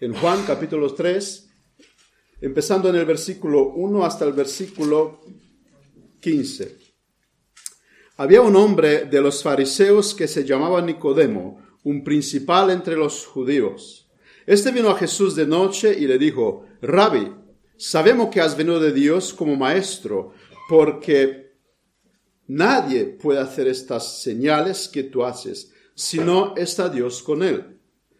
en Juan capítulo 3, empezando en el versículo 1 hasta el versículo 15. Había un hombre de los fariseos que se llamaba Nicodemo, un principal entre los judíos. Este vino a Jesús de noche y le dijo, Rabbi, sabemos que has venido de Dios como maestro, porque nadie puede hacer estas señales que tú haces, si no está Dios con él.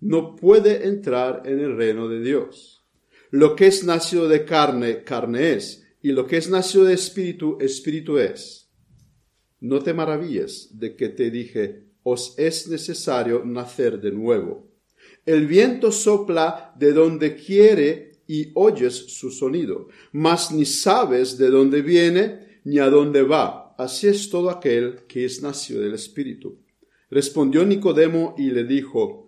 no puede entrar en el reino de Dios. Lo que es nacido de carne, carne es, y lo que es nacido de espíritu, espíritu es. No te maravilles de que te dije, os es necesario nacer de nuevo. El viento sopla de donde quiere y oyes su sonido, mas ni sabes de dónde viene ni a dónde va. Así es todo aquel que es nacido del Espíritu. Respondió Nicodemo y le dijo,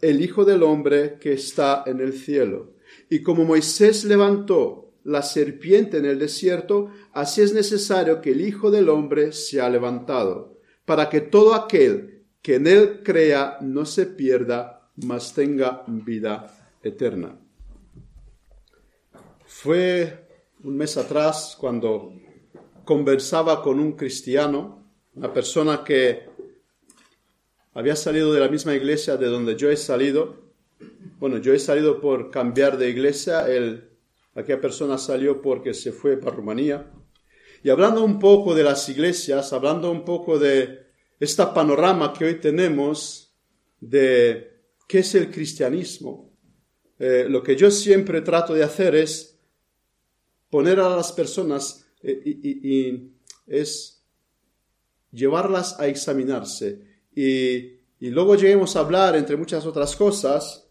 el Hijo del Hombre que está en el cielo. Y como Moisés levantó la serpiente en el desierto, así es necesario que el Hijo del Hombre sea levantado, para que todo aquel que en él crea no se pierda, mas tenga vida eterna. Fue un mes atrás cuando conversaba con un cristiano, una persona que había salido de la misma iglesia de donde yo he salido. Bueno, yo he salido por cambiar de iglesia, él, aquella persona salió porque se fue para Rumanía. Y hablando un poco de las iglesias, hablando un poco de este panorama que hoy tenemos de qué es el cristianismo, eh, lo que yo siempre trato de hacer es poner a las personas eh, y es llevarlas a examinarse y, luego lleguemos a hablar, entre muchas otras cosas,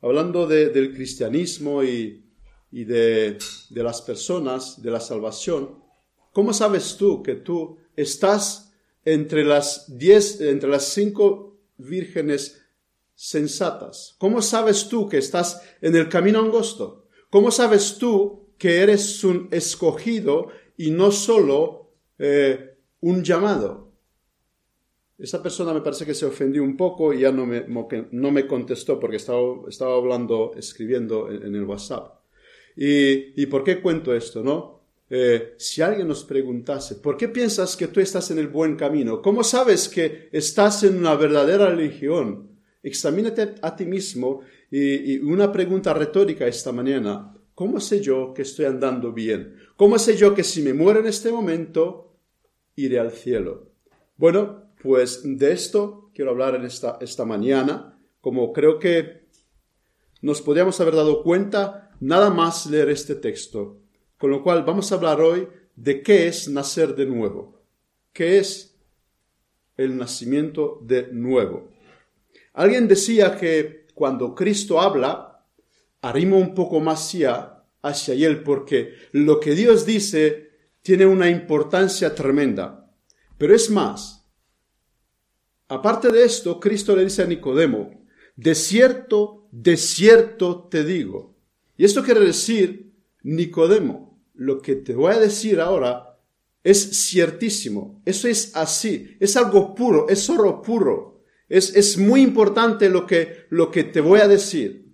hablando del cristianismo y, de, las personas, de la salvación. ¿Cómo sabes tú que tú estás entre las diez, entre las cinco vírgenes sensatas? ¿Cómo sabes tú que estás en el camino angosto? ¿Cómo sabes tú que eres un escogido y no solo eh, un llamado? Esa persona me parece que se ofendió un poco y ya no me, no me contestó porque estaba, estaba hablando, escribiendo en, el WhatsApp. Y, por qué cuento esto, no? Eh, si alguien nos preguntase, ¿por qué piensas que tú estás en el buen camino? ¿Cómo sabes que estás en una verdadera religión? Examínate a ti mismo y, y una pregunta retórica esta mañana. ¿Cómo sé yo que estoy andando bien? ¿Cómo sé yo que si me muero en este momento, iré al cielo? Bueno, pues de esto quiero hablar en esta, mañana, como creo que nos podríamos haber dado cuenta nada más leer este texto. Con lo cual vamos a hablar hoy de qué es nacer de nuevo. ¿Qué es el nacimiento de nuevo? Alguien decía que cuando Cristo habla, arrimo un poco más hacia, hacia él porque lo que Dios dice tiene una importancia tremenda. Pero es más, Aparte de esto, Cristo le dice a Nicodemo, de cierto, de cierto te digo. Y esto quiere decir, Nicodemo, lo que te voy a decir ahora es ciertísimo. Eso es así. Es algo puro, es oro puro. Es, es muy importante lo que, lo que te voy a decir.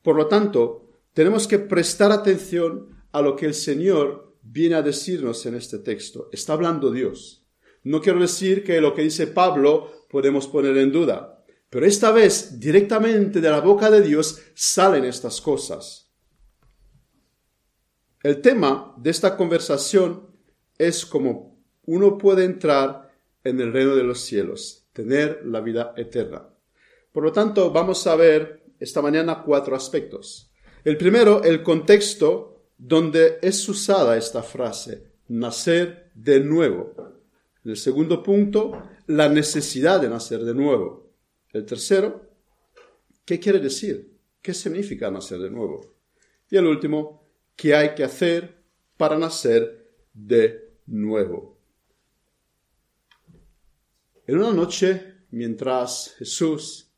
Por lo tanto, tenemos que prestar atención a lo que el Señor viene a decirnos en este texto. Está hablando Dios. No quiero decir que lo que dice Pablo podemos poner en duda. Pero esta vez, directamente de la boca de Dios, salen estas cosas. El tema de esta conversación es cómo uno puede entrar en el reino de los cielos, tener la vida eterna. Por lo tanto, vamos a ver esta mañana cuatro aspectos. El primero, el contexto donde es usada esta frase, nacer de nuevo. El segundo punto, la necesidad de nacer de nuevo. El tercero, ¿qué quiere decir? ¿Qué significa nacer de nuevo? Y el último, ¿qué hay que hacer para nacer de nuevo? En una noche, mientras Jesús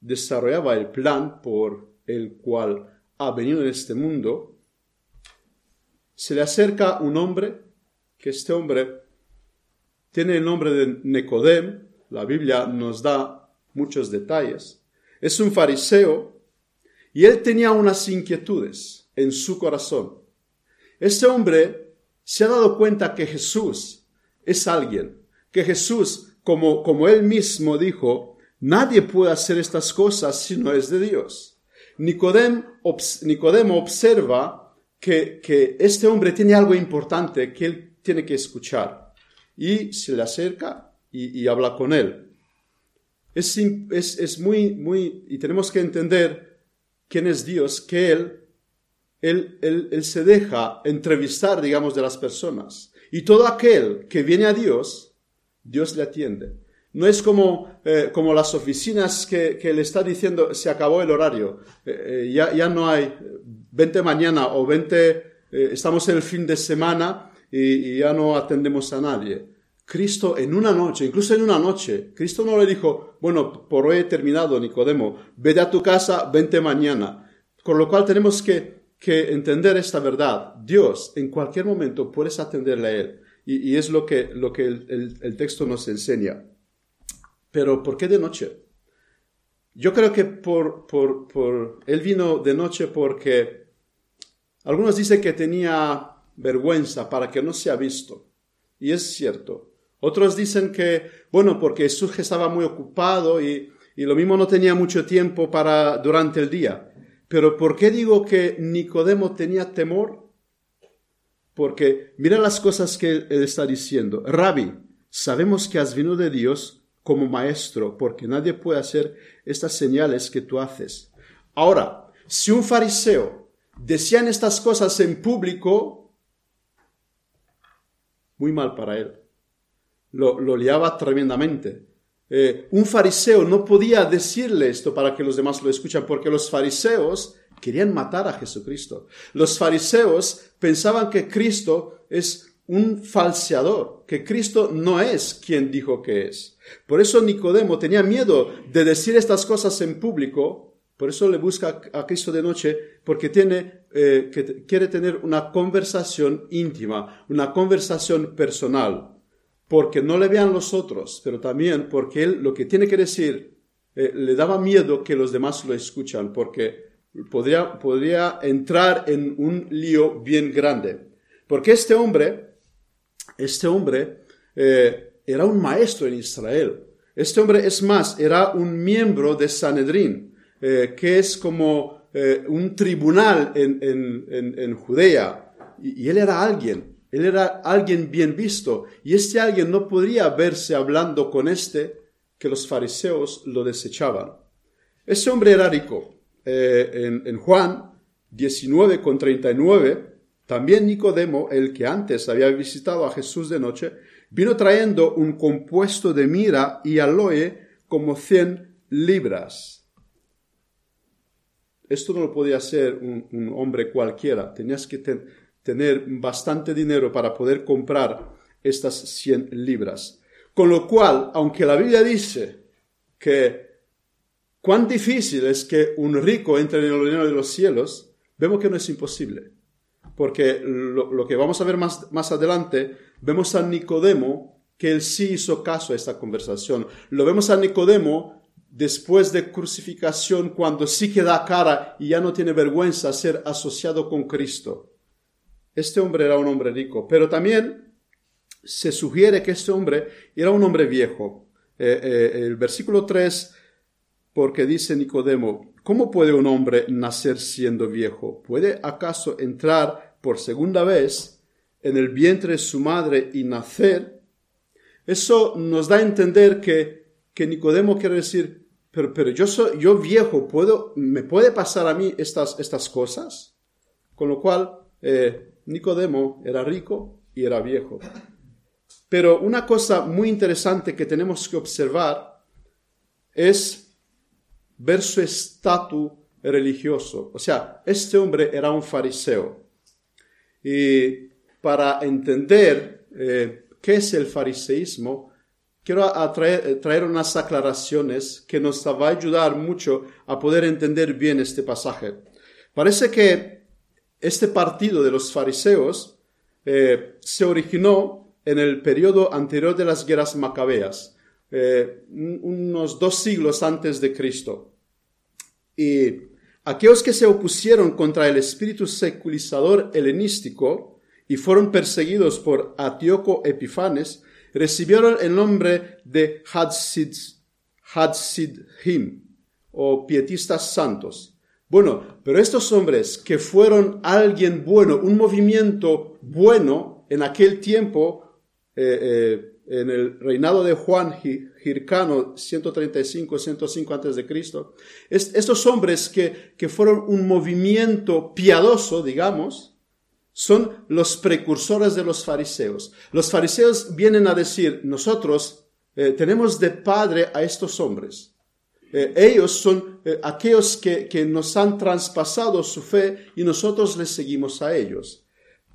desarrollaba el plan por el cual ha venido en este mundo, se le acerca un hombre, que este hombre tiene el nombre de Nicodem, la Biblia nos da muchos detalles. Es un fariseo y él tenía unas inquietudes en su corazón. Este hombre se ha dado cuenta que Jesús es alguien, que Jesús, como, como él mismo dijo, nadie puede hacer estas cosas si no es de Dios. Nicodemo, Nicodemo observa que, que este hombre tiene algo importante que él tiene que escuchar y se le acerca y, habla con él. Es, es, muy, muy, y tenemos que entender quién es Dios, que él, él, él, se deja entrevistar, digamos, de las personas. Y todo aquel que viene a Dios, Dios le atiende. No es como, eh, como las oficinas que, que, le está diciendo, se acabó el horario, eh, eh, ya, ya no hay, vente mañana o vente, estamos en el fin de semana y, ya no atendemos a nadie. Cristo en una noche, incluso en una noche, Cristo no le dijo, bueno, por hoy he terminado, Nicodemo, vete a tu casa, vente mañana. Con lo cual tenemos que, que entender esta verdad. Dios en cualquier momento puedes atenderle a Él. Y, es lo que, lo que el, texto nos enseña. Pero ¿por qué de noche? Yo creo que por, por, por, Él vino de noche porque algunos dicen que tenía vergüenza para que no sea visto. Y es cierto. Otros dicen que, bueno, porque Jesús estaba muy ocupado y, y lo mismo no tenía mucho tiempo para durante el día. Pero ¿por qué digo que Nicodemo tenía temor? Porque mira las cosas que él está diciendo. Rabbi, sabemos que has venido de Dios como maestro, porque nadie puede hacer estas señales que tú haces. Ahora, si un fariseo decían estas cosas en público, muy mal para él. Lo, lo liaba tremendamente. Eh, un fariseo no podía decirle esto para que los demás lo escuchen, porque los fariseos querían matar a Jesucristo. Los fariseos pensaban que Cristo es un falseador, que Cristo no es quien dijo que es. Por eso Nicodemo tenía miedo de decir estas cosas en público por eso le busca a Cristo de noche, porque tiene, eh, que quiere tener una conversación íntima, una conversación personal, porque no le vean los otros, pero también porque él lo que tiene que decir eh, le daba miedo que los demás lo escuchan, porque podría, podría entrar en un lío bien grande. Porque este hombre, este hombre eh, era un maestro en Israel. Este hombre, es más, era un miembro de Sanedrín. Eh, que es como eh, un tribunal en, Judea. Y, él era alguien, él era alguien bien visto. Y este alguien no podría verse hablando con este que los fariseos lo desechaban. Ese hombre era rico. Eh, en, Juan 19 con 39, también Nicodemo, el que antes había visitado a Jesús de noche, vino trayendo un compuesto de mira y aloe como cien libras. Esto no lo podía hacer un, hombre cualquiera. Tenías que tener bastante dinero para poder comprar estas 100 libras. Con lo cual, aunque la Biblia dice que cuán difícil es que un rico entre en el reino de los cielos, vemos que no es imposible. Porque lo, que vamos a ver más, más adelante, vemos a Nicodemo que él sí hizo caso a esta conversación. Lo vemos a Nicodemo después de crucificación, cuando sí que da cara y ya no tiene vergüenza ser asociado con Cristo. Este hombre era un hombre rico, pero también se sugiere que este hombre era un hombre viejo. Eh, eh, el versículo 3, porque dice Nicodemo, ¿cómo puede un hombre nacer siendo viejo? ¿Puede acaso entrar por segunda vez en el vientre de su madre y nacer, eso nos da a entender que, que Nicodemo quiere decir, pero, pero yo soy, yo viejo, puedo, ¿me puede pasar a mí estas, estas cosas? Con lo cual, eh, Nicodemo era rico y era viejo. Pero una cosa muy interesante que tenemos que observar es ver su estatus religioso. O sea, este hombre era un fariseo. Y para entender eh, qué es el fariseísmo, quiero traer unas aclaraciones que nos va a ayudar mucho a poder entender bien este pasaje. Parece que este partido de los fariseos eh, se originó en el periodo anterior de las guerras macabeas, eh, unos dos siglos antes de Cristo. Y aquellos que se opusieron contra el espíritu seculizador helenístico y fueron perseguidos por Antíoco Epifanes, recibieron el nombre de Hadsidhim o pietistas santos. Bueno, pero estos hombres que fueron alguien bueno, un movimiento bueno en aquel tiempo, eh, eh, en el reinado de Juan Hircano, 135-105 antes de Cristo, estos hombres que, que fueron un movimiento piadoso, digamos, son los precursores de los fariseos. Los fariseos vienen a decir, nosotros eh, tenemos de padre a estos hombres. Eh, ellos son eh, aquellos que, que, nos han traspasado su fe y nosotros les seguimos a ellos.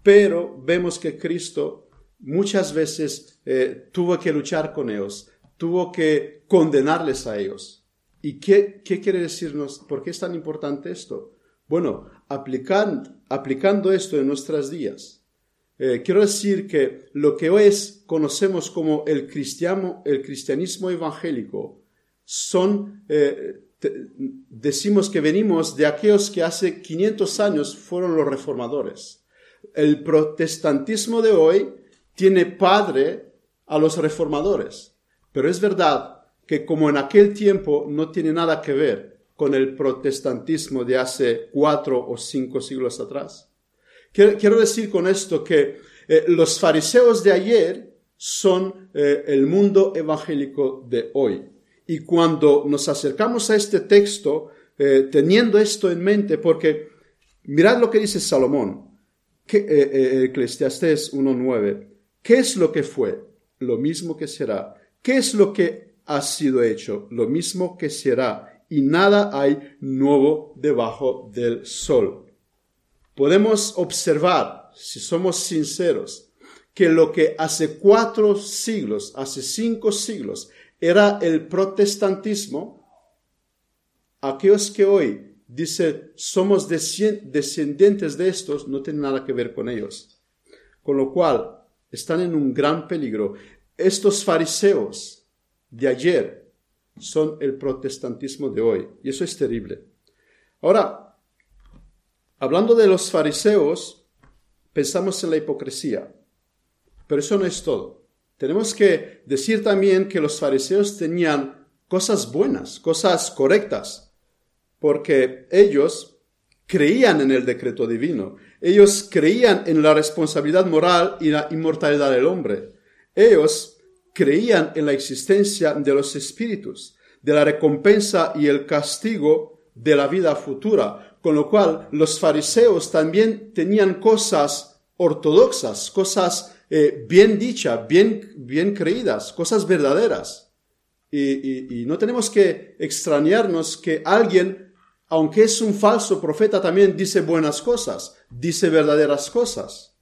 Pero vemos que Cristo muchas veces tuvo que luchar con ellos, tuvo que condenarles a ellos. ¿Y qué, qué quiere decirnos? ¿Por qué es tan importante esto? Bueno, aplicando, aplicando esto en nuestros días, quiero decir que lo que hoy conocemos como el, cristiano, el cristianismo evangélico, son, eh, decimos que venimos de aquellos que hace 500 años fueron los reformadores. El protestantismo de hoy tiene padre a los reformadores, pero es verdad que como en aquel tiempo no tiene nada que ver con el protestantismo de hace cuatro o cinco siglos atrás. Quiero decir con esto que eh, los fariseos de ayer son eh, el mundo evangélico de hoy. Y cuando nos acercamos a este texto, eh, teniendo esto en mente, porque mirad lo que dice Salomón, que, Eclesiastés 1.9, ¿qué es lo que fue? Lo mismo que será. ¿Qué es lo que ha sido hecho? Lo mismo que será. Y nada hay nuevo debajo del sol. Podemos observar, si somos sinceros, que lo que hace cuatro siglos, hace cinco siglos, era el protestantismo, aquellos que hoy dicen somos descendientes de estos, no tienen nada que ver con ellos. Con lo cual, están en un gran peligro. Estos fariseos de ayer son el protestantismo de hoy, y eso es terrible. Ahora, hablando de los fariseos, pensamos en la hipocresía, pero eso no es todo. Tenemos que decir también que los fariseos tenían cosas buenas, cosas correctas, porque ellos creían en el decreto divino, ellos creían en la responsabilidad moral y la inmortalidad del hombre, ellos creían en la existencia de los espíritus, de la recompensa y el castigo de la vida futura, con lo cual los fariseos también tenían cosas ortodoxas, cosas eh, bien dichas, bien, bien creídas, cosas verdaderas. Y, no tenemos que extrañarnos que alguien, aunque es un falso profeta, también dice buenas cosas, dice verdaderas cosas.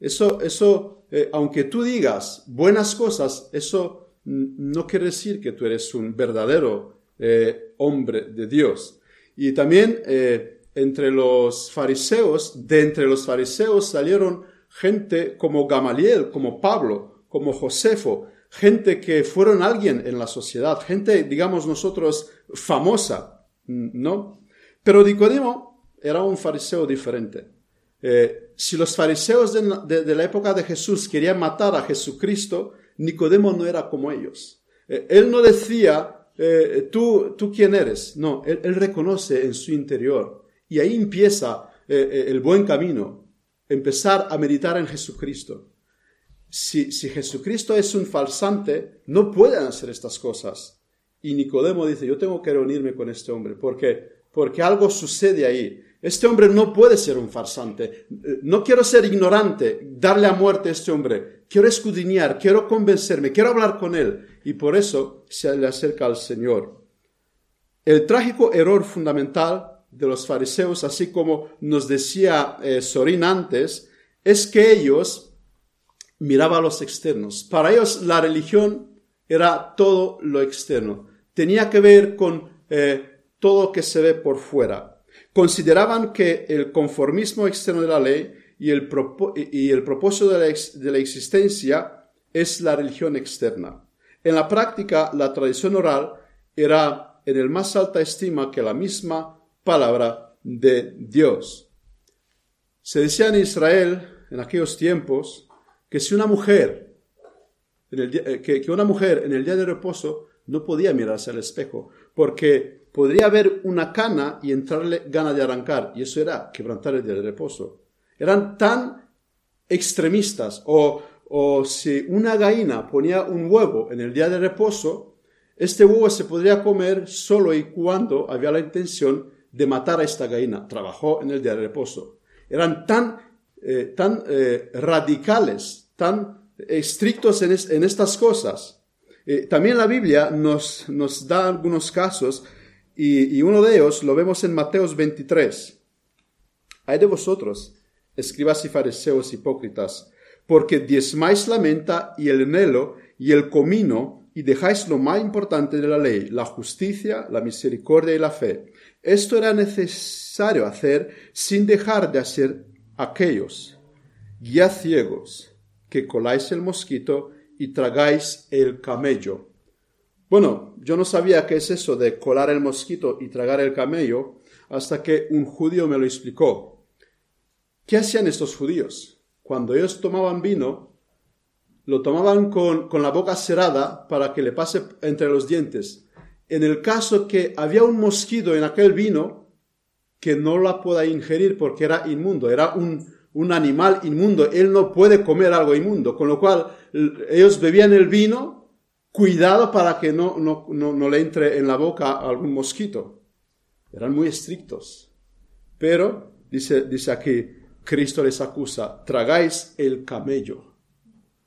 Eso, eso, eh, aunque tú digas buenas cosas, eso no quiere decir que tú eres un verdadero eh, hombre de Dios. Y también entre los fariseos, de entre los fariseos salieron gente como Gamaliel, como Pablo, como Josefo, gente que fueron alguien en la sociedad, gente, digamos nosotros, famosa, ¿no? Pero Nicodemo era un fariseo diferente. Eh, si los fariseos de, la época de Jesús querían matar a Jesucristo, Nicodemo no era como ellos. Eh, él no decía, eh, ¿tú, ¿tú quién eres? No, él, reconoce en su interior. Y ahí empieza el buen camino. empezar a meditar en Jesucristo. Si, si Jesucristo es un falsante, no pueden hacer estas cosas. Y Nicodemo dice, yo tengo que reunirme con este hombre, porque porque algo sucede ahí. Este hombre no puede ser un farsante. No quiero ser ignorante, darle a muerte a este hombre. Quiero escudriñar, quiero convencerme, quiero hablar con él. Y por eso se le acerca al Señor. El trágico error fundamental de los fariseos, así como nos decía eh, Sorín antes, es que ellos miraban a los externos. Para ellos la religión era todo lo externo. Tenía que ver con eh, todo lo que se ve por fuera. Consideraban que el conformismo externo de la ley y el, propósito de la, existencia es la religión externa. En la práctica, la tradición oral era en el más alta estima que la misma palabra de Dios. Se decía en Israel en aquellos tiempos que si una mujer, eh, que una mujer en el día de reposo no podía mirarse al espejo, porque podría haber una cana y entrarle gana de arrancar, y eso era quebrantar el día de reposo. Eran tan extremistas, o, o si una gallina ponía un huevo en el día de reposo, este huevo se podría comer solo y cuando había la intención de matar a esta gallina. Trabajó en el día de reposo. Eran tan, eh, tan eh, radicales, tan estrictos en, en estas cosas. Eh, también la Biblia nos, nos da algunos casos y, uno de ellos lo vemos en Mateos 23. Hay de vosotros, escribas y fariseos hipócritas, porque diezmáis la menta y el enelo y el comino y dejáis lo más importante de la ley, la justicia, la misericordia y la fe. Esto era necesario hacer sin dejar de hacer aquellos. Guía ciegos, que coláis el mosquito y tragáis el camello. Bueno, yo no sabía qué es eso de colar el mosquito y tragar el camello hasta que un judío me lo explicó. ¿Qué hacían estos judíos? Cuando ellos tomaban vino, lo tomaban con, con la boca cerrada para que le pase entre los dientes. En el caso que había un mosquito en aquel vino, que no la pueda ingerir porque era inmundo, era un, un animal inmundo, él no puede comer algo inmundo, con lo cual ellos bebían el vino cuidado para que no, no, no, le entre en la boca algún mosquito. Eran muy estrictos. Pero, dice, dice aquí, Cristo les acusa, tragáis el camello.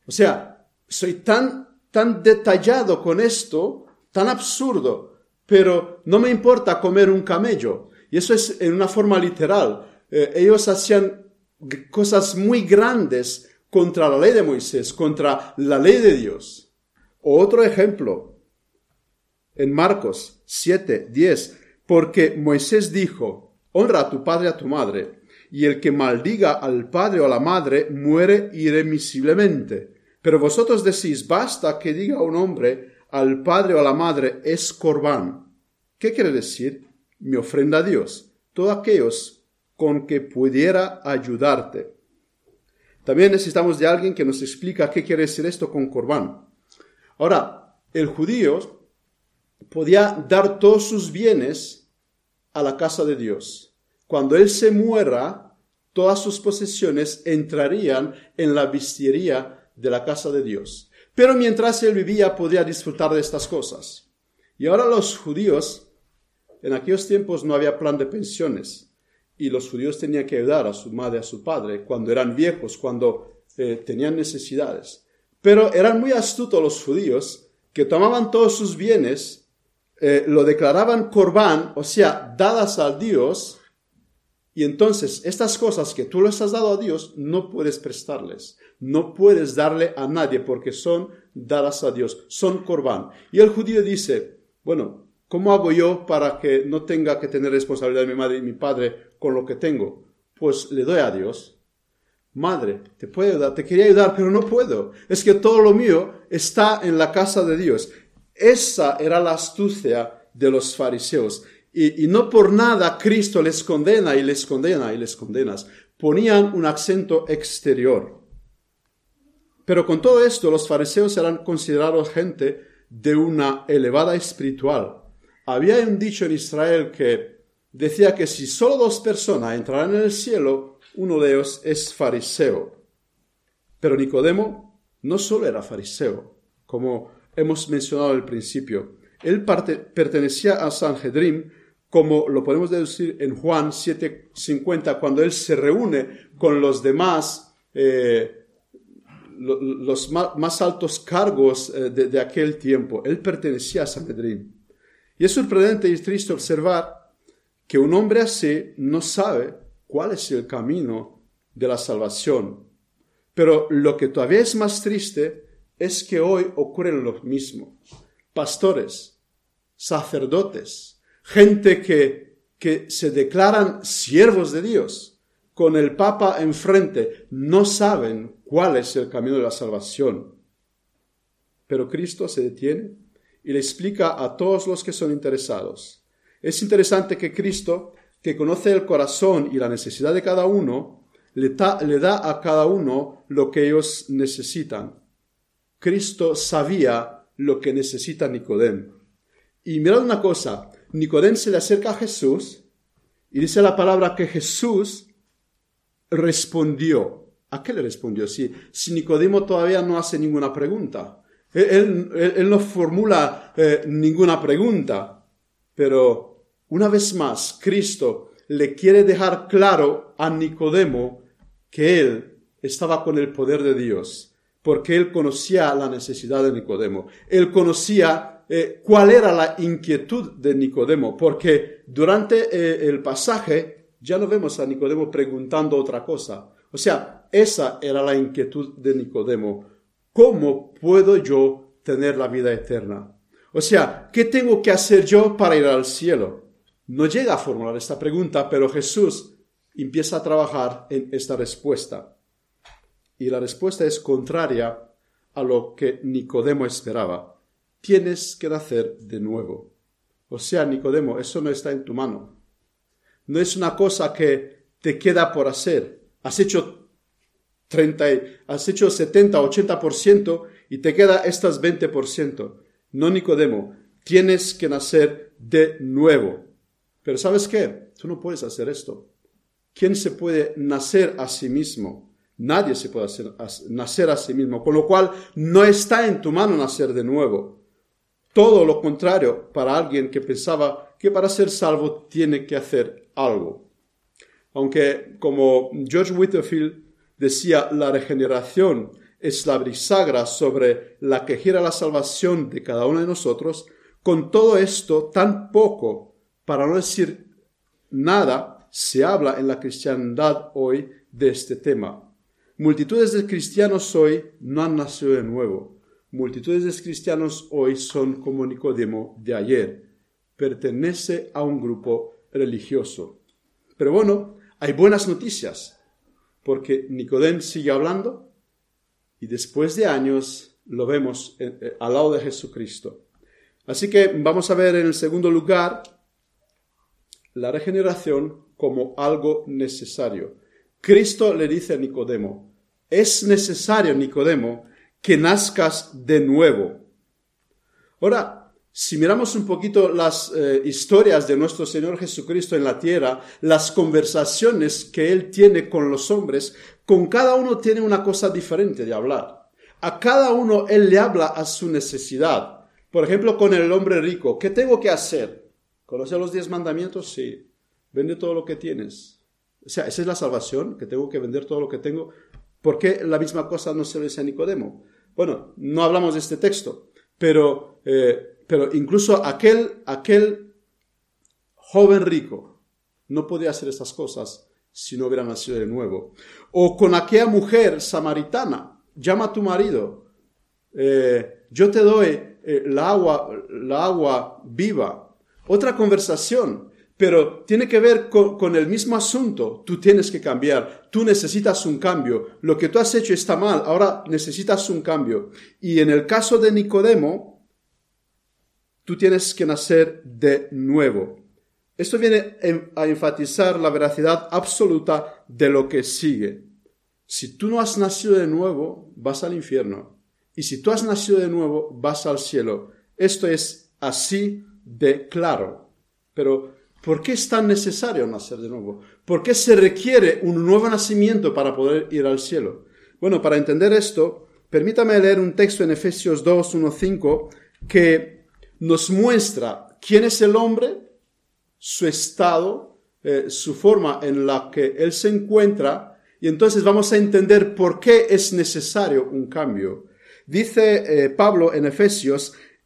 O sea, soy tan, tan detallado con esto, tan absurdo, pero no me importa comer un camello. Y eso es en una forma literal. Eh, ellos hacían cosas muy grandes contra la ley de Moisés, contra la ley de Dios. Otro ejemplo, en Marcos 7, 10, porque Moisés dijo, honra a tu padre y a tu madre, y el que maldiga al padre o a la madre muere irremisiblemente. Pero vosotros decís, basta que diga un hombre al padre o a la madre es corbán. ¿Qué quiere decir? Mi ofrenda a Dios. Todos aquellos con que pudiera ayudarte. También necesitamos de alguien que nos explica qué quiere decir esto con corbán. Ahora, el judío podía dar todos sus bienes a la casa de Dios. Cuando él se muera, todas sus posesiones entrarían en la vistiería de la casa de Dios. Pero mientras él vivía podía disfrutar de estas cosas. Y ahora los judíos, en aquellos tiempos no había plan de pensiones, y los judíos tenían que ayudar a su madre, a su padre, cuando eran viejos, cuando eh, tenían necesidades. Pero eran muy astutos los judíos que tomaban todos sus bienes, eh, lo declaraban corbán, o sea, dadas al Dios, y entonces estas cosas que tú les has dado a Dios no puedes prestarles, no puedes darle a nadie porque son dadas a Dios, son corbán. Y el judío dice, bueno, ¿cómo hago yo para que no tenga que tener responsabilidad de mi madre y mi padre con lo que tengo? Pues le doy a Dios Madre, te puedo ayudar, te quería ayudar, pero no puedo. Es que todo lo mío está en la casa de Dios. Esa era la astucia de los fariseos. Y, no por nada Cristo les condena y les condena y les condenas. Ponían un acento exterior. Pero con todo esto, los fariseos eran considerados gente de una elevada espiritual. Había un dicho en Israel que decía que si solo dos personas entraran en el cielo, uno de ellos es fariseo. Pero Nicodemo no solo era fariseo, como hemos mencionado al principio. Él pertenecía a Sanhedrin, como lo podemos deducir en Juan 7:50, cuando él se reúne con los demás, eh, los más, altos cargos eh, de, aquel tiempo. Él pertenecía a Sanhedrin. Y es sorprendente y triste observar que un hombre así no sabe cuál es el camino de la salvación. Pero lo que todavía es más triste es que hoy ocurre lo mismo. Pastores, sacerdotes, gente que, que se declaran siervos de Dios, con el Papa enfrente, no saben cuál es el camino de la salvación. Pero Cristo se detiene y le explica a todos los que son interesados. Es interesante que Cristo, que conoce el corazón y la necesidad de cada uno, le, da a cada uno lo que ellos necesitan. Cristo sabía lo que necesita Nicodem. Y mirad una cosa, Nicodem se le acerca a Jesús y dice la palabra que Jesús respondió. ¿A qué le respondió? Si, si Nicodemo todavía no hace ninguna pregunta. Él, no formula eh, ninguna pregunta. Pero una vez más, Cristo le quiere dejar claro a Nicodemo que él estaba con el poder de Dios porque él conocía la necesidad de Nicodemo. Él conocía eh, cuál era la inquietud de Nicodemo, porque durante eh, el pasaje ya no vemos a Nicodemo preguntando otra cosa. O sea, esa era la inquietud de Nicodemo. ¿Cómo puedo yo tener la vida eterna? O sea, ¿qué tengo que hacer yo para ir al cielo? No llega a formular esta pregunta, pero Jesús empieza a trabajar en esta respuesta y la respuesta es contraria a lo que Nicodemo esperaba. Tienes que nacer de nuevo. O sea, Nicodemo, eso no está en tu mano. No es una cosa que te queda por hacer. Has hecho 30, has hecho 70, 80% y te queda estas 20%. No, Nicodemo, tienes que nacer de nuevo. Pero ¿sabes qué? Tú no puedes hacer esto. ¿Quién se puede nacer a sí mismo? Nadie se puede nacer a sí mismo, con lo cual no está en tu mano nacer de nuevo. Todo lo contrario para alguien que pensaba que para ser salvo tiene que hacer algo. Aunque, como George Whitefield decía, la regeneración es la brisagra sobre la que gira la salvación de cada uno de nosotros, con todo esto tan poco, para no decir nada, se habla en la cristiandad hoy de este tema. Multitudes de cristianos hoy no han nacido de nuevo. Multitudes de cristianos hoy son como Nicodemo de ayer. Pertenece a un grupo religioso. Pero bueno, hay buenas noticias, porque Nicodemo sigue hablando y después de años lo vemos eh, eh, al lado de Jesucristo. Así que vamos a ver en el segundo lugar la regeneración como algo necesario. Cristo le dice a Nicodemo, es necesario, Nicodemo, que nazcas de nuevo. Ahora, si miramos un poquito las eh, historias de nuestro Señor Jesucristo en la tierra, las conversaciones que Él tiene con los hombres, con cada uno tiene una cosa diferente de hablar. A cada uno Él le habla a su necesidad. Por ejemplo, con el hombre rico, ¿qué tengo que hacer? ¿Conoce los diez mandamientos? Sí. Vende todo lo que tienes. O sea, esa es la salvación, que tengo que vender todo lo que tengo. ¿Por qué la misma cosa no se le dice a Nicodemo? Bueno, no hablamos de este texto, pero, eh, pero incluso aquel, aquel joven rico no podía hacer estas cosas si no hubiera nacido de nuevo. O con aquella mujer samaritana, llama a tu marido, eh, yo te doy eh, la, agua, la agua viva. Otra conversación, pero tiene que ver con, el mismo asunto. Tú tienes que cambiar, tú necesitas un cambio. Lo que tú has hecho está mal, ahora necesitas un cambio. Y en el caso de Nicodemo, tú tienes que nacer de nuevo. Esto viene a enfatizar la veracidad absoluta de lo que sigue. Si tú no has nacido de nuevo, vas al infierno. Y si tú has nacido de nuevo, vas al cielo. Esto es así de claro. Pero ¿Por qué es tan necesario nacer de nuevo? ¿Por qué se requiere un nuevo nacimiento para poder ir al cielo? Bueno, para entender esto, permítame leer un texto en Efesios 2, 1, 5 que nos muestra quién es el hombre, su estado, eh, su forma en la que él se encuentra, y entonces vamos a entender por qué es necesario un cambio. Dice eh, Pablo en Efesios,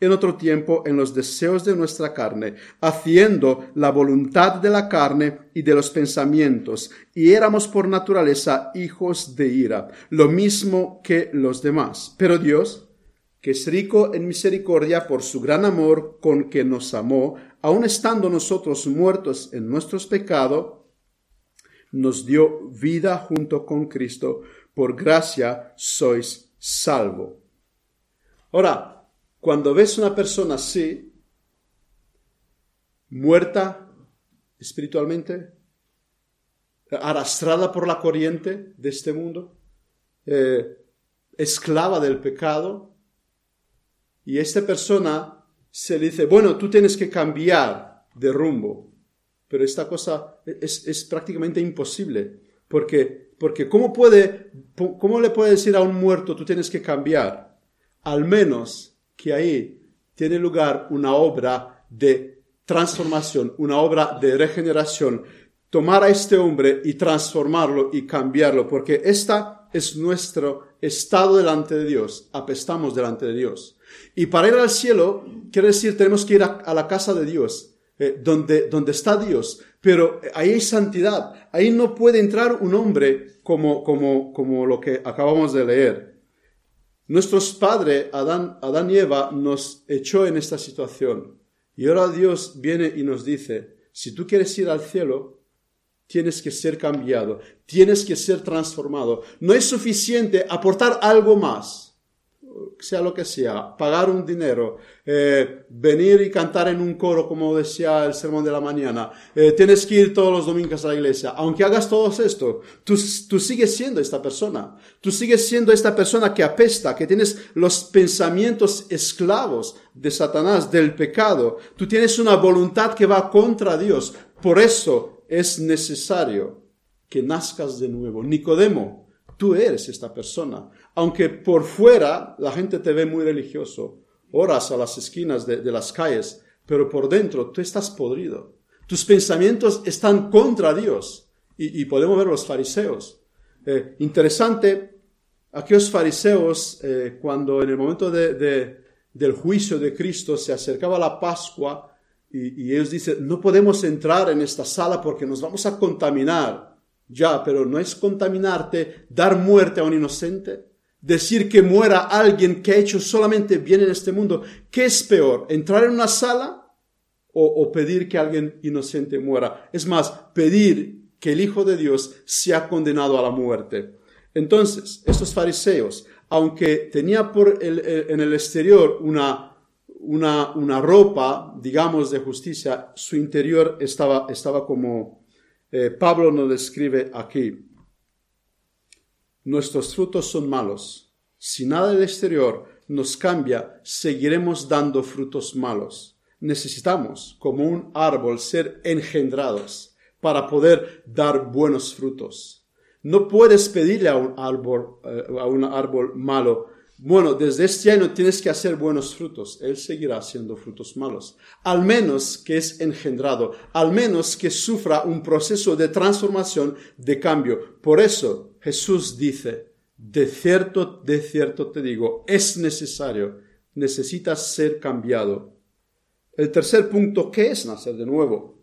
en otro tiempo en los deseos de nuestra carne, haciendo la voluntad de la carne y de los pensamientos, y éramos por naturaleza hijos de ira, lo mismo que los demás. Pero Dios, que es rico en misericordia por su gran amor con que nos amó, aun estando nosotros muertos en nuestros pecados, nos dio vida junto con Cristo, por gracia sois salvo. Ahora, cuando ves una persona así, muerta espiritualmente, arrastrada por la corriente de este mundo, eh, esclava del pecado, y esta persona se le dice, bueno, tú tienes que cambiar de rumbo, pero esta cosa es, prácticamente imposible, porque, porque ¿cómo, puede, ¿cómo le puede decir a un muerto, tú tienes que cambiar? Al menos que ahí tiene lugar una obra de transformación, una obra de regeneración. Tomar a este hombre y transformarlo y cambiarlo, porque esta es nuestro estado delante de Dios. Apestamos delante de Dios. Y para ir al cielo, quiere decir, tenemos que ir a, la casa de Dios, eh, donde, donde está Dios. Pero ahí hay santidad. Ahí no puede entrar un hombre como, como, como lo que acabamos de leer. Nuestros padres, Adán, Adán y Eva, nos echó en esta situación. Y ahora Dios viene y nos dice, si tú quieres ir al cielo, tienes que ser cambiado, tienes que ser transformado. No es suficiente aportar algo más sea lo que sea, pagar un dinero, eh, venir y cantar en un coro, como decía el sermón de la mañana, eh, tienes que ir todos los domingos a la iglesia. Aunque hagas todo esto, tú, tú sigues siendo esta persona. Tú sigues siendo esta persona que apesta, que tienes los pensamientos esclavos de Satanás, del pecado. Tú tienes una voluntad que va contra Dios. Por eso es necesario que nazcas de nuevo. Nicodemo, tú eres esta persona aunque por fuera la gente te ve muy religioso, oras a las esquinas de, las calles, pero por dentro tú estás podrido. Tus pensamientos están contra Dios. Y, podemos ver los fariseos. Eh, interesante, aquellos fariseos, eh, cuando en el momento del juicio de Cristo se acercaba la Pascua, y, y ellos dicen, no podemos entrar en esta sala porque nos vamos a contaminar. Ya, pero no es contaminarte, dar muerte a un inocente decir que muera alguien que ha hecho solamente bien en este mundo, ¿qué es peor? ¿Entrar en una sala o, pedir que alguien inocente muera? Es más, pedir que el Hijo de Dios sea condenado a la muerte. Entonces, estos fariseos, aunque tenía por en el exterior una, una, una, ropa, digamos, de justicia, su interior estaba, estaba como eh, Pablo nos describe aquí nuestros frutos son malos. Si nada del exterior nos cambia, seguiremos dando frutos malos. Necesitamos, como un árbol, ser engendrados para poder dar buenos frutos. No puedes pedirle a un árbol, eh, a un árbol malo, bueno, desde este año tienes que hacer buenos frutos. Él seguirá haciendo frutos malos. Al menos que es engendrado, al menos que sufra un proceso de transformación, de cambio. Por eso Jesús dice, de cierto, de cierto te digo, es necesario, necesitas ser cambiado. El tercer punto, ¿qué es nacer de nuevo?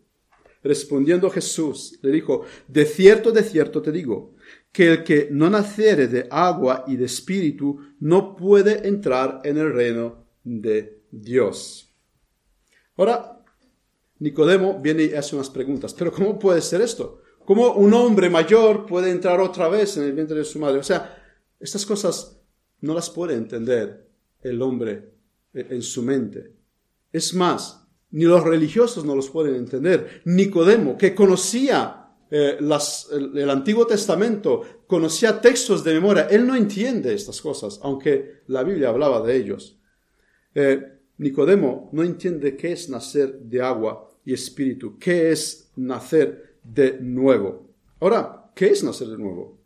Respondiendo Jesús, le dijo, de cierto, de cierto te digo, que el que no naciere de agua y de espíritu no puede entrar en el reino de Dios. Ahora, Nicodemo viene y hace unas preguntas, pero ¿cómo puede ser esto? ¿Cómo un hombre mayor puede entrar otra vez en el vientre de su madre? O sea, estas cosas no las puede entender el hombre en su mente. Es más, ni los religiosos no los pueden entender. Nicodemo, que conocía eh, el, Antiguo Testamento, conocía textos de memoria, él no entiende estas cosas, aunque la Biblia hablaba de ellos. Eh, Nicodemo no entiende qué es nacer de agua y espíritu, qué es nacer de nuevo. Ahora, ¿qué es nacer de nuevo?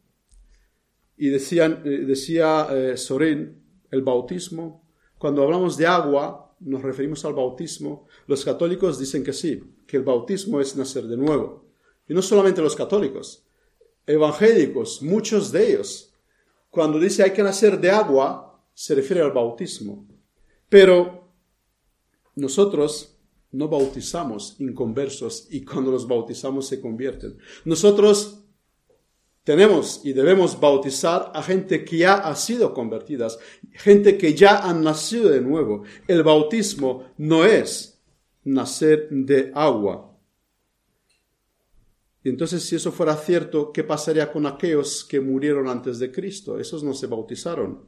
Y decían, eh, decía Sorín, el bautismo, cuando hablamos de agua, nos referimos al bautismo. Los católicos dicen que sí, que el bautismo es nacer de nuevo. Y no solamente los católicos, evangélicos, muchos de ellos, cuando dice hay que nacer de agua, se refiere al bautismo. Pero nosotros no bautizamos inconversos y cuando los bautizamos se convierten. Nosotros tenemos y debemos bautizar a gente que ya ha sido convertidas, gente que ya han nacido de nuevo. El bautismo no es nacer de agua. Y entonces, si eso fuera cierto, ¿qué pasaría con aquellos que murieron antes de Cristo? Esos no se bautizaron.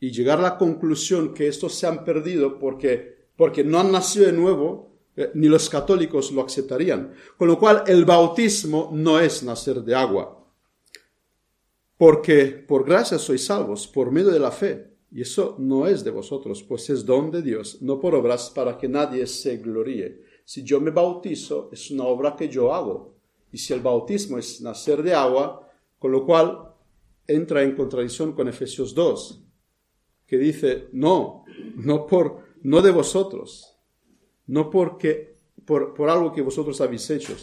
Y llegar a la conclusión que estos se han perdido porque, porque no han nacido de nuevo, eh, ni los católicos lo aceptarían. Con lo cual, el bautismo no es nacer de agua porque por gracia sois salvos, por medio de la fe. Y eso no es de vosotros, pues es don de Dios, no por obras para que nadie se gloríe. Si yo me bautizo, es una obra que yo hago. Y si el bautismo es nacer de agua, con lo cual entra en contradicción con Efesios 2, que dice, no, no por, no de vosotros, no porque, por, por algo que vosotros habéis hecho,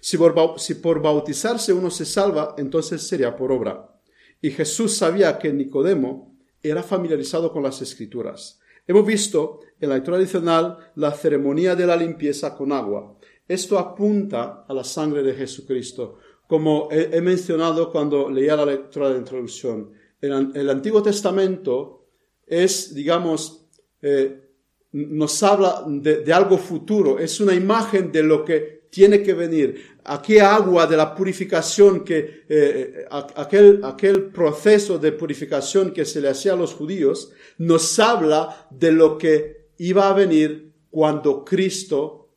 si por, bautizarse uno se salva, entonces sería por obra. Y Jesús sabía que Nicodemo era familiarizado con las escrituras. Hemos visto en la lectura adicional la ceremonia de la limpieza con agua. Esto apunta a la sangre de Jesucristo, como he, mencionado cuando leía la lectura de introducción. El, el Antiguo Testamento es, digamos, eh, nos habla de, algo futuro, es una imagen de lo que tiene que venir. Aquella agua de la purificación que, eh, aquel, aquel proceso de purificación que se le hacía a los judíos, nos habla de lo que iba a venir cuando Cristo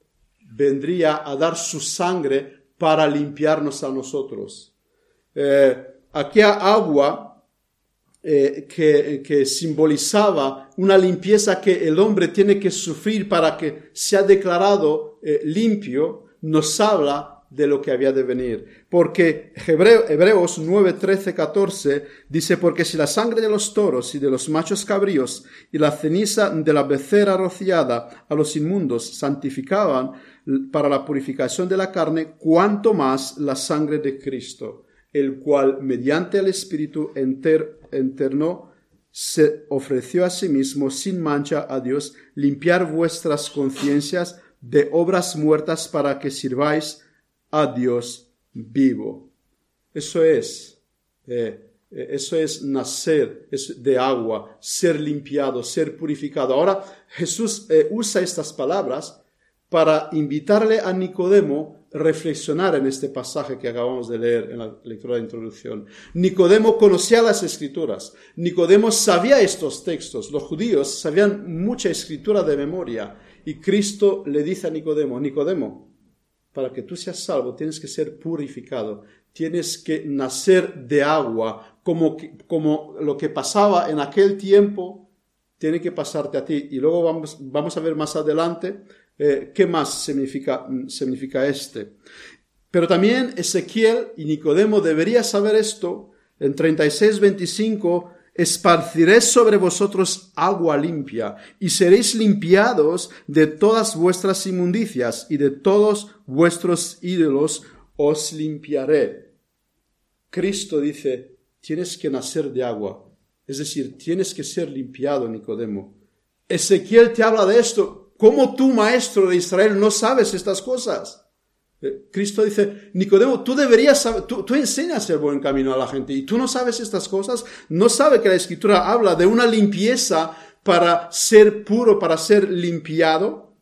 vendría a dar su sangre para limpiarnos a nosotros. Eh, aquella agua eh, que, simbolizaba una limpieza que el hombre tiene que sufrir para que sea declarado eh, limpio, nos habla de lo que había de venir. Porque Hebreos 9, 13, 14 dice, porque si la sangre de los toros y de los machos cabríos y la ceniza de la becera rociada a los inmundos santificaban para la purificación de la carne, cuanto más la sangre de Cristo el cual mediante el Espíritu interno se ofreció a sí mismo sin mancha a Dios, limpiar vuestras conciencias de obras muertas para que sirváis a Dios vivo. Eso es, eh, eso es nacer de agua, ser limpiado, ser purificado. Ahora Jesús eh, usa estas palabras para invitarle a Nicodemo reflexionar en este pasaje que acabamos de leer en la lectura de introducción. Nicodemo conocía las escrituras, Nicodemo sabía estos textos, los judíos sabían mucha escritura de memoria y Cristo le dice a Nicodemo, Nicodemo, para que tú seas salvo tienes que ser purificado, tienes que nacer de agua, como, como lo que pasaba en aquel tiempo tiene que pasarte a ti. Y luego vamos, vamos a ver más adelante eh, ¿qué más significa, significa este? Pero también Ezequiel y Nicodemo debería saber esto. En 36.25, esparciré sobre vosotros agua limpia y seréis limpiados de todas vuestras inmundicias y de todos vuestros ídolos os limpiaré. Cristo dice, tienes que nacer de agua, es decir, tienes que ser limpiado, Nicodemo. Ezequiel te habla de esto, ¿Cómo tú, maestro de Israel, no sabes estas cosas? Eh, Cristo dice, Nicodemo, tú deberías saber, tú, enseñas el buen camino a la gente y tú no sabes estas cosas, no sabe que la escritura habla de una limpieza para ser puro, para ser limpiado.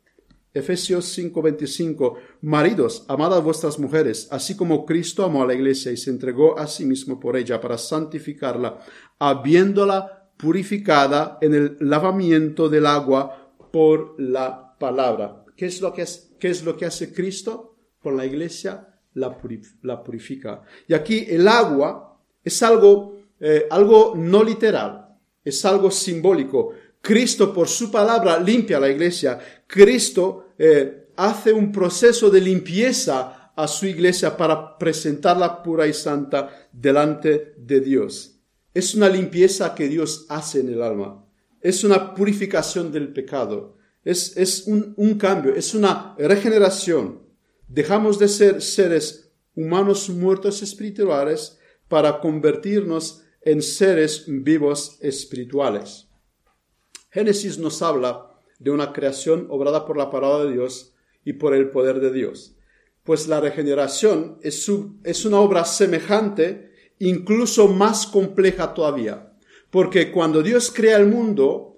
Efesios 5:25, maridos, amad a vuestras mujeres, así como Cristo amó a la iglesia y se entregó a sí mismo por ella para santificarla, habiéndola purificada en el lavamiento del agua por la palabra. ¿Qué es lo que, es, lo que hace Cristo con la iglesia? La, la purifica. Y aquí el agua es algo, eh, algo no literal, es algo simbólico. Cristo por su palabra limpia la iglesia. Cristo eh, hace un proceso de limpieza a su iglesia para presentarla pura y santa delante de Dios. Es una limpieza que Dios hace en el alma. Es una purificación del pecado. Es, es un, un cambio, es una regeneración. Dejamos de ser seres humanos muertos espirituales para convertirnos en seres vivos espirituales. Génesis nos habla de una creación obrada por la palabra de Dios y por el poder de Dios. Pues la regeneración es, es una obra semejante, incluso más compleja todavía. Porque cuando Dios crea el mundo,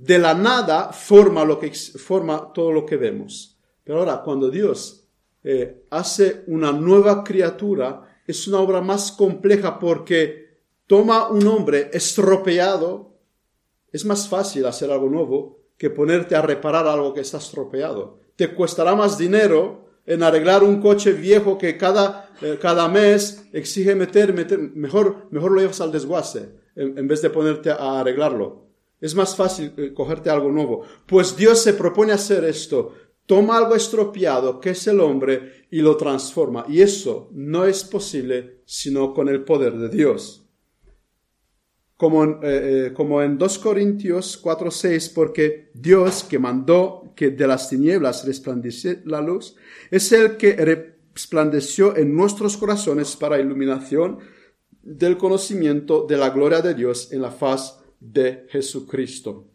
de la nada forma, lo que, forma todo lo que vemos. Pero ahora, cuando Dios eh, hace una nueva criatura, es una obra más compleja porque toma un hombre estropeado. Es más fácil hacer algo nuevo que ponerte a reparar algo que está estropeado. Te costará más dinero en arreglar un coche viejo que cada, eh, cada mes exige meter, meter, mejor, mejor lo llevas al desguace en, vez de ponerte a arreglarlo. Es más fácil eh, cogerte algo nuevo. Pues Dios se propone hacer esto. Toma algo estropeado, que es el hombre, y lo transforma. Y eso no es posible sino con el poder de Dios. Como en, eh, como en 2 Corintios 4:6, porque Dios que mandó que de las tinieblas resplandeciera la luz, es el que resplandeció en nuestros corazones para iluminación del conocimiento de la gloria de Dios en la faz de Jesucristo.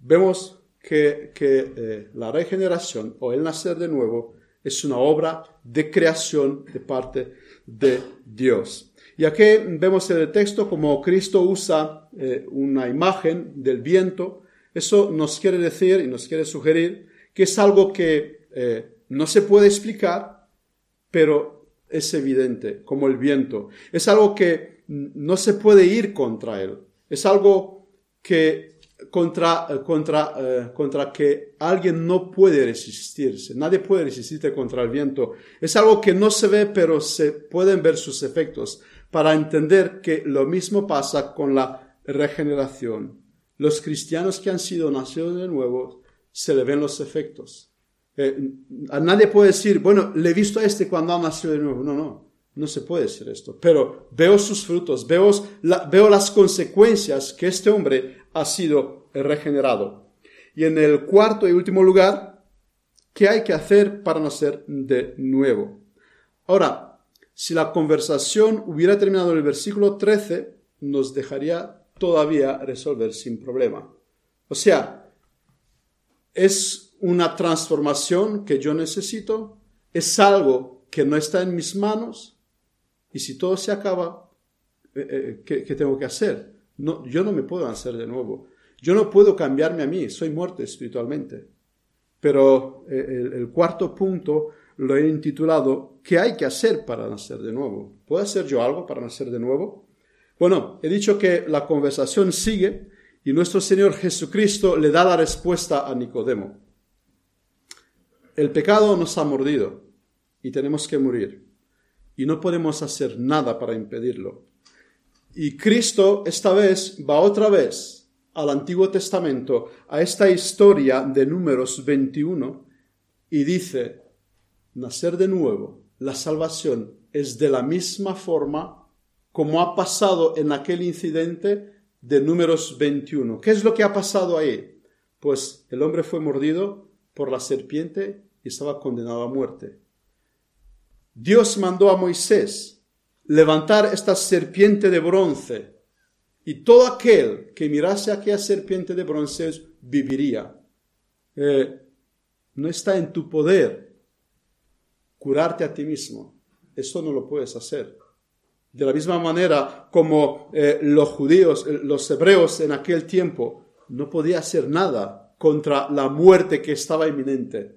Vemos que, eh, la regeneración o el nacer de nuevo es una obra de creación de parte de Dios. Y aquí vemos en el texto como Cristo usa eh, una imagen del viento. Eso nos quiere decir y nos quiere sugerir que es algo que eh, no se puede explicar, pero es evidente, como el viento. Es algo que no se puede ir contra él. Es algo que contra, eh, contra, eh, contra que alguien no puede resistirse. Nadie puede resistirse contra el viento. Es algo que no se ve, pero se pueden ver sus efectos para entender que lo mismo pasa con la regeneración. Los cristianos que han sido nacidos de nuevo se le ven los efectos. Eh, a nadie puede decir, bueno, le he visto a este cuando ha nacido de nuevo. No, no, no se puede decir esto. Pero veo sus frutos, veo, veo las consecuencias que este hombre ha sido regenerado. Y en el cuarto y último lugar, ¿qué hay que hacer para nacer de nuevo? Ahora, si la conversación hubiera terminado en el versículo 13, nos dejaría todavía resolver sin problema. O sea, es una transformación que yo necesito, es algo que no está en mis manos, y si todo se acaba, eh, eh, ¿qué, tengo que hacer? No, yo no me puedo hacer de nuevo. Yo no puedo cambiarme a mí, soy muerto espiritualmente. Pero eh, el, el, cuarto punto lo he intitulado ¿Qué hay que hacer para nacer de nuevo? ¿Puedo hacer yo algo para nacer de nuevo? Bueno, he dicho que la conversación sigue y nuestro Señor Jesucristo le da la respuesta a Nicodemo el pecado nos ha mordido y tenemos que morir. Y no podemos hacer nada para impedirlo. Y Cristo esta vez va otra vez al Antiguo Testamento, a esta historia de números 21, y dice, nacer de nuevo, la salvación es de la misma forma como ha pasado en aquel incidente de números 21. ¿Qué es lo que ha pasado ahí? Pues el hombre fue mordido por la serpiente y estaba condenado a muerte. Dios mandó a Moisés levantar esta serpiente de bronce y todo aquel que mirase a aquella serpiente de bronce viviría. Eh, no está en tu poder curarte a ti mismo. Eso no lo puedes hacer. De la misma manera como eh, los judíos, eh, los hebreos en aquel tiempo, no podía hacer nada contra la muerte que estaba inminente.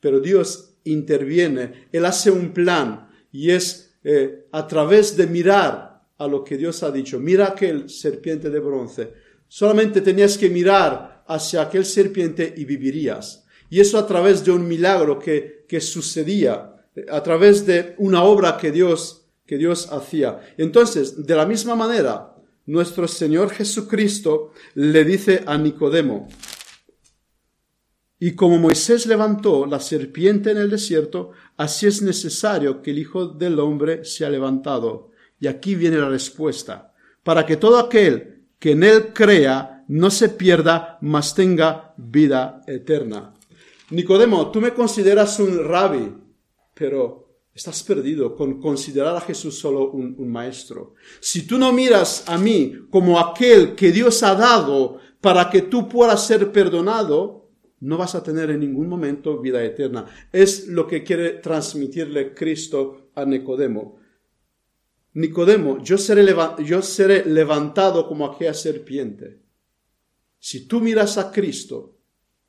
Pero Dios interviene, Él hace un plan y es eh, a través de mirar a lo que Dios ha dicho. Mira aquel serpiente de bronce. Solamente tenías que mirar hacia aquel serpiente y vivirías. Y eso a través de un milagro que, que sucedía, a través de una obra que Dios, que Dios hacía. Entonces, de la misma manera, nuestro Señor Jesucristo le dice a Nicodemo, y como Moisés levantó la serpiente en el desierto, así es necesario que el Hijo del Hombre sea levantado. Y aquí viene la respuesta. Para que todo aquel que en él crea no se pierda, mas tenga vida eterna. Nicodemo, tú me consideras un rabbi, pero estás perdido con considerar a Jesús solo un, un, maestro. Si tú no miras a mí como aquel que Dios ha dado para que tú puedas ser perdonado, no vas a tener en ningún momento vida eterna. Es lo que quiere transmitirle Cristo a Nicodemo. Nicodemo, yo seré, yo seré levantado como aquella serpiente. Si tú miras a Cristo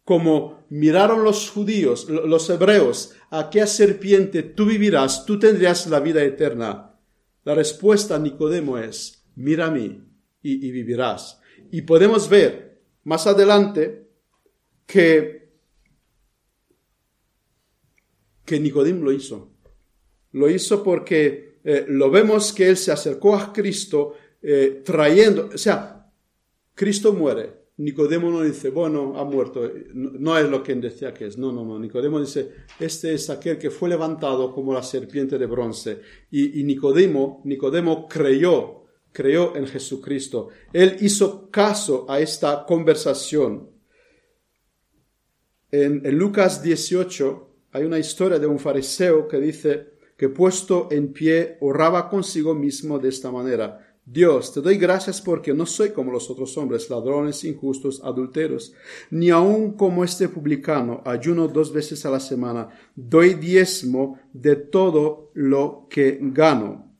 como miraron los judíos, los hebreos, a aquella serpiente, tú vivirás, tú tendrías la vida eterna. La respuesta a Nicodemo es, mira a mí y, y vivirás. Y podemos ver más adelante que, que Nicodemo lo hizo. Lo hizo porque eh, lo vemos que él se acercó a Cristo eh, trayendo, o sea, Cristo muere. Nicodemo no dice, bueno, ha muerto, no, es lo que decía que es, no, no, no, Nicodemo dice, este es aquel que fue levantado como la serpiente de bronce. Y, y Nicodemo, Nicodemo creyó, creyó en Jesucristo. Él hizo caso a esta conversación en, Lucas 18 hay una historia de un fariseo que dice que puesto en pie oraba consigo mismo de esta manera. Dios, te doy gracias porque no soy como los otros hombres, ladrones, injustos, adulteros, ni aun como este publicano, ayuno dos veces a la semana, doy diezmo de todo lo que gano.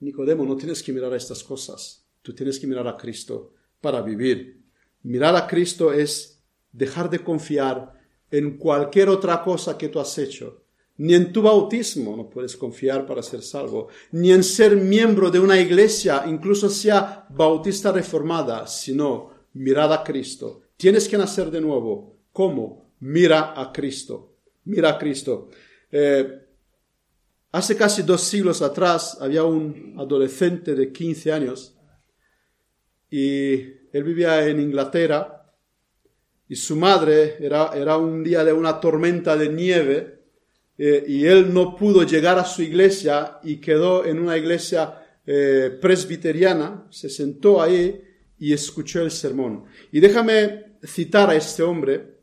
Nicodemo, no tienes que mirar a estas cosas, tú tienes que mirar a Cristo para vivir. Mirar a Cristo es dejar de confiar en cualquier otra cosa que tú has hecho. Ni en tu bautismo no puedes confiar para ser salvo, ni en ser miembro de una iglesia, incluso sea bautista reformada, sino mirad a Cristo. Tienes que nacer de nuevo. ¿Cómo? Mira a Cristo. Mira a Cristo. Eh, hace casi dos siglos atrás había un adolescente de 15 años y él vivía en Inglaterra y su madre era, era un día de una tormenta de nieve eh, y él no pudo llegar a su iglesia y quedó en una iglesia eh, presbiteriana, se sentó ahí y escuchó el sermón. Y déjame citar a este hombre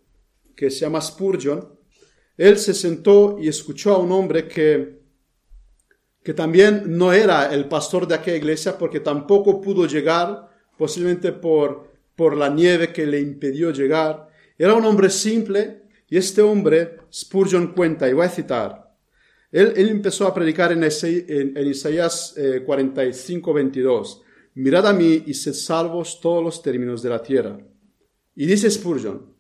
que se llama Spurgeon. Él se sentó y escuchó a un hombre que, que también no era el pastor de aquella iglesia porque tampoco pudo llegar, posiblemente por por la nieve que le impidió llegar. Era un hombre simple y este hombre, Spurgeon cuenta, y voy a citar, él, empezó a predicar en, Isaías 45, 22, mirad a mí y sed salvos todos los términos de la tierra. Y dice Spurgeon,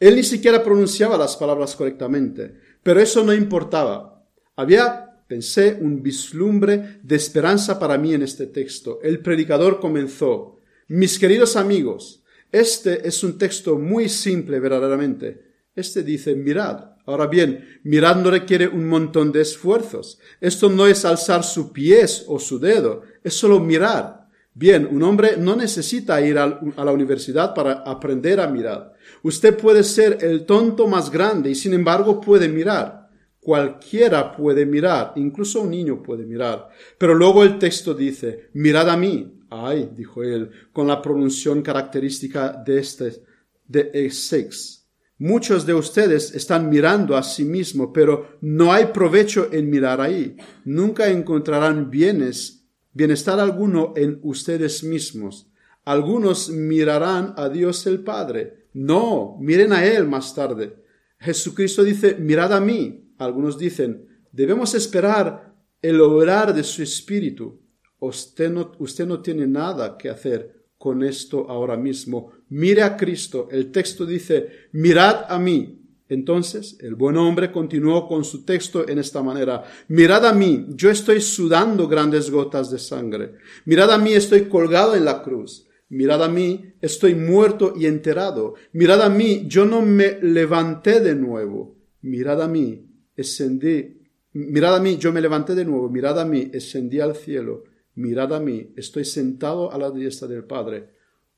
él ni siquiera pronunciaba las palabras correctamente, pero eso no importaba. Había, pensé, un vislumbre de esperanza para mí en este texto. El predicador comenzó, mis queridos amigos, este es un texto muy simple verdaderamente. Este dice, mirad. Ahora bien, mirad no requiere un montón de esfuerzos. Esto no es alzar su pies o su dedo, es solo mirar. Bien, un hombre no necesita ir a la universidad para aprender a mirar. Usted puede ser el tonto más grande y sin embargo puede mirar. Cualquiera puede mirar, incluso un niño puede mirar. Pero luego el texto dice, mirad a mí, Ay, dijo él, con la pronunciación característica de este, de Essex. Muchos de ustedes están mirando a sí mismos, pero no hay provecho en mirar ahí. Nunca encontrarán bienes, bienestar alguno en ustedes mismos. Algunos mirarán a Dios el Padre. No, miren a Él más tarde. Jesucristo dice, mirad a mí. Algunos dicen, debemos esperar el obrar de su Espíritu. Usted no, usted no tiene nada que hacer con esto ahora mismo. Mire a Cristo. El texto dice, mirad a mí Entonces el buen hombre continuó con su texto en esta manera. Mirad a mí, yo estoy sudando grandes gotas de sangre. Mirad a mí, estoy colgado en la cruz. Mirad a mí, estoy muerto y enterado. Mirad a mí, yo no me levanté de nuevo. Mirad a mí, ascendí. Mirad a mí, yo me levanté de nuevo. Mirad a mí, ascendí al cielo. Mirad a mí, estoy sentado a la diestra del Padre.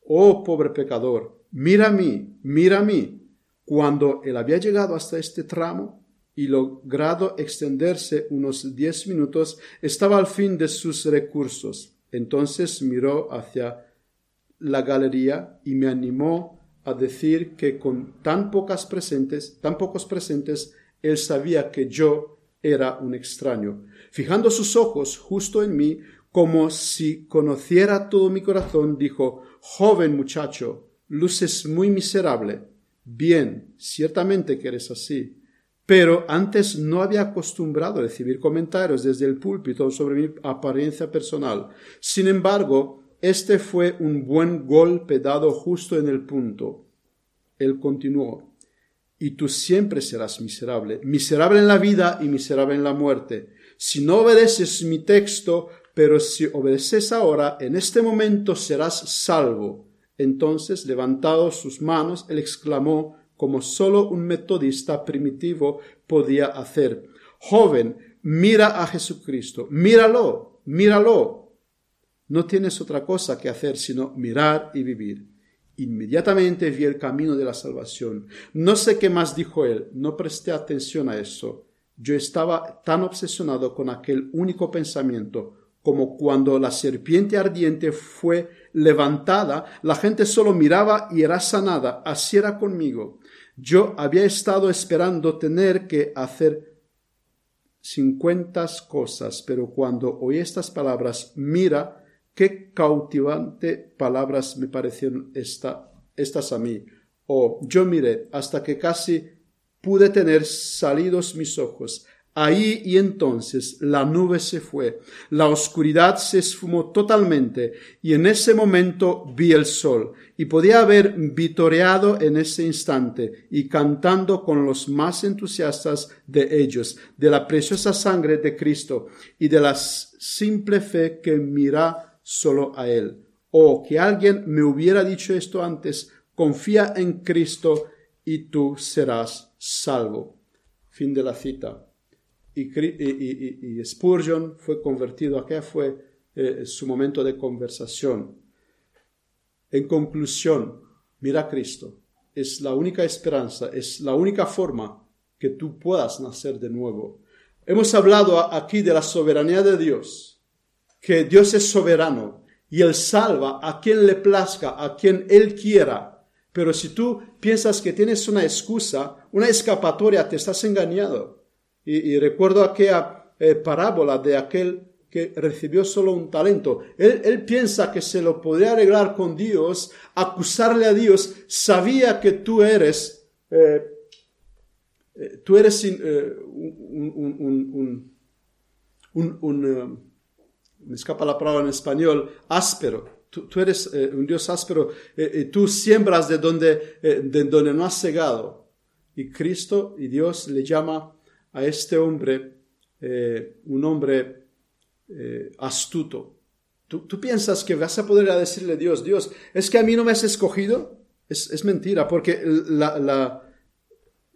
Oh pobre pecador, mira a mí, mira a mí cuando él había llegado hasta este tramo y logrado extenderse unos diez minutos, estaba al fin de sus recursos. Entonces miró hacia la galería y me animó a decir que con tan pocas presentes, tan pocos presentes, él sabía que yo era un extraño. Fijando sus ojos justo en mí, como si conociera todo mi corazón, dijo Joven muchacho, luces muy miserable. Bien, ciertamente que eres así, pero antes no había acostumbrado a recibir comentarios desde el púlpito sobre mi apariencia personal. Sin embargo, este fue un buen golpe dado justo en el punto. Él continuó, y tú siempre serás miserable, miserable en la vida y miserable en la muerte. Si no obedeces mi texto, pero si obedeces ahora, en este momento serás salvo. Entonces, levantado sus manos, él exclamó, como solo un metodista primitivo podía hacer, Joven, mira a Jesucristo, míralo, míralo. No tienes otra cosa que hacer sino mirar y vivir. Inmediatamente vi el camino de la salvación. No sé qué más dijo él, no presté atención a eso. Yo estaba tan obsesionado con aquel único pensamiento como cuando la serpiente ardiente fue levantada, la gente solo miraba y era sanada. Así era conmigo. Yo había estado esperando tener que hacer cincuenta cosas, pero cuando oí estas palabras, mira qué cautivante palabras me parecieron estas a mí. Oh, yo miré hasta que casi pude tener salidos mis ojos. Ahí y entonces la nube se fue, la oscuridad se esfumó totalmente y en ese momento vi el sol y podía haber vitoreado en ese instante y cantando con los más entusiastas de ellos, de la preciosa sangre de Cristo y de la simple fe que mira solo a Él. Oh, que alguien me hubiera dicho esto antes, confía en Cristo y tú serás salvo. Fin de la cita y, Spurgeon fue convertido. Aquel fue eh, su momento de conversación. En conclusión, mira a Cristo. Es la única esperanza, es la única forma que tú puedas nacer de nuevo. Hemos hablado aquí de la soberanía de Dios, que Dios es soberano y Él salva a quien le plazca, a quien Él quiera. Pero si tú piensas que tienes una excusa, una escapatoria, te estás engañado. Y, recuerdo aquella eh, parábola de aquel que recibió solo un talento. Él, piensa que se lo podría arreglar con Dios, acusarle a Dios, sabía que tú eres, eh, eh, tú eres un, un, me escapa la palabra en español, áspero. Tú, eres un Dios áspero, y tú siembras de donde, de donde no has segado. Y Cristo y Dios le llama a este hombre eh, un hombre eh, astuto. ¿Tú, piensas que vas a poder decirle a Dios, Dios, es que a mí no me has escogido? Es, mentira, porque la,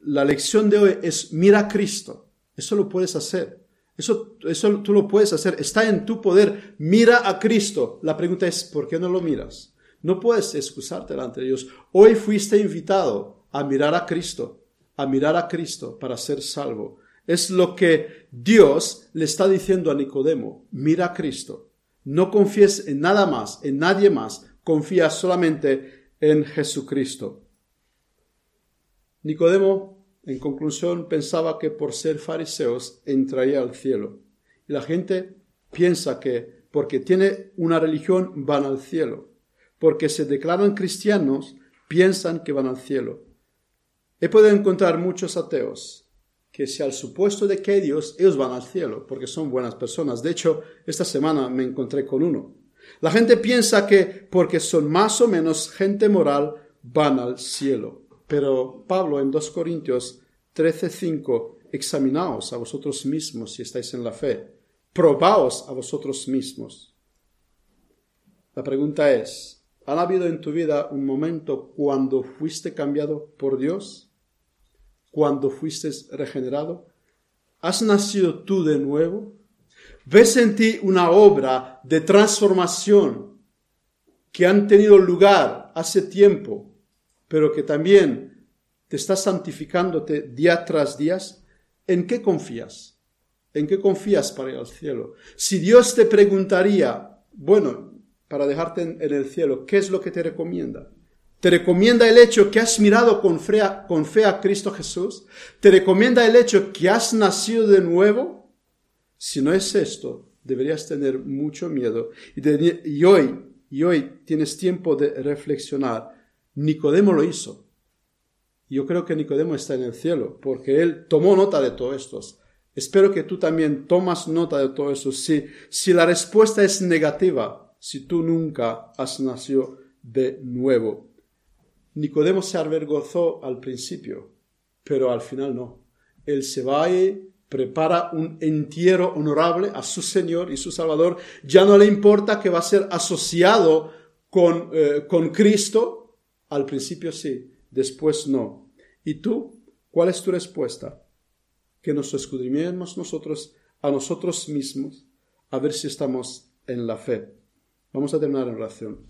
la, lección de hoy es mira a Cristo. Eso lo puedes hacer. Eso, eso tú lo puedes hacer. Está en tu poder. Mira a Cristo. La pregunta es, ¿por qué no lo miras? No puedes excusarte delante de Dios. Hoy fuiste invitado a mirar a Cristo, a mirar a Cristo para ser salvo. Es lo que Dios le está diciendo a Nicodemo. Mira a Cristo. No confíes en nada más, en nadie más. Confía solamente en Jesucristo. Nicodemo, en conclusión, pensaba que por ser fariseos entraría al cielo. Y la gente piensa que porque tiene una religión van al cielo. Porque se declaran cristianos, piensan que van al cielo. He podido encontrar muchos ateos que si al supuesto de que Dios, ellos van al cielo, porque son buenas personas. De hecho, esta semana me encontré con uno. La gente piensa que porque son más o menos gente moral, van al cielo. Pero Pablo en 2 Corintios 13:5, examinaos a vosotros mismos si estáis en la fe, probaos a vosotros mismos. La pregunta es, ¿ha habido en tu vida un momento cuando fuiste cambiado por Dios? ¿Cuando fuiste regenerado? ¿Has nacido tú de nuevo? ¿Ves en ti una obra de transformación que han tenido lugar hace tiempo, pero que también te está santificándote día tras día? ¿En qué confías? ¿En qué confías para ir al cielo? Si Dios te preguntaría, bueno, para dejarte en, el cielo, ¿qué es lo que te recomienda? Te recomienda el hecho que has mirado con fe, a, con fe a Cristo Jesús. Te recomienda el hecho que has nacido de nuevo. Si no es esto, deberías tener mucho miedo. Y, y hoy, y hoy tienes tiempo de reflexionar. Nicodemo lo hizo. Yo creo que Nicodemo está en el cielo, porque él tomó nota de todo esto. Espero que tú también tomas nota de todo eso. Si, si la respuesta es negativa, si tú nunca has nacido de nuevo. Nicodemo se avergonzó al principio, pero al final no. Él se va y prepara un entierro honorable a su Señor y su Salvador. Ya no le importa que va a ser asociado con, eh, con Cristo. Al principio sí, después no. ¿Y tú? ¿Cuál es tu respuesta? Que nos escudriñemos nosotros a nosotros mismos a ver si estamos en la fe. Vamos a terminar en oración.